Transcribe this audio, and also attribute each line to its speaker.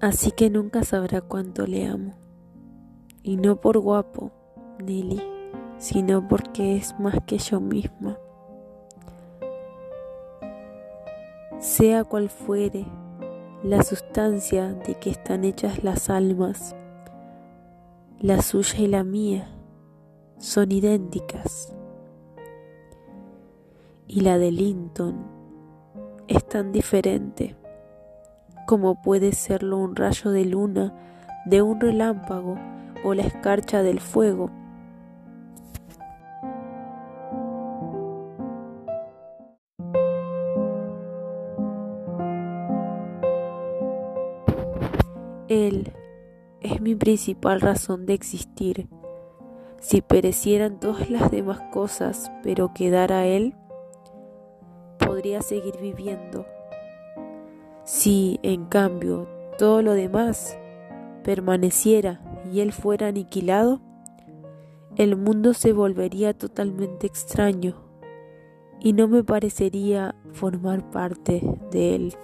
Speaker 1: Así que nunca sabrá cuánto le amo. Y no por guapo, Nelly, sino porque es más que yo misma. Sea cual fuere la sustancia de que están hechas las almas, la suya y la mía son idénticas. Y la de Linton es tan diferente como puede serlo un rayo de luna, de un relámpago o la escarcha del fuego. Él es mi principal razón de existir. Si perecieran todas las demás cosas, pero quedara Él, podría seguir viviendo si, en cambio, todo lo demás permaneciera y él fuera aniquilado, el mundo se volvería totalmente extraño y no me parecería formar parte de él.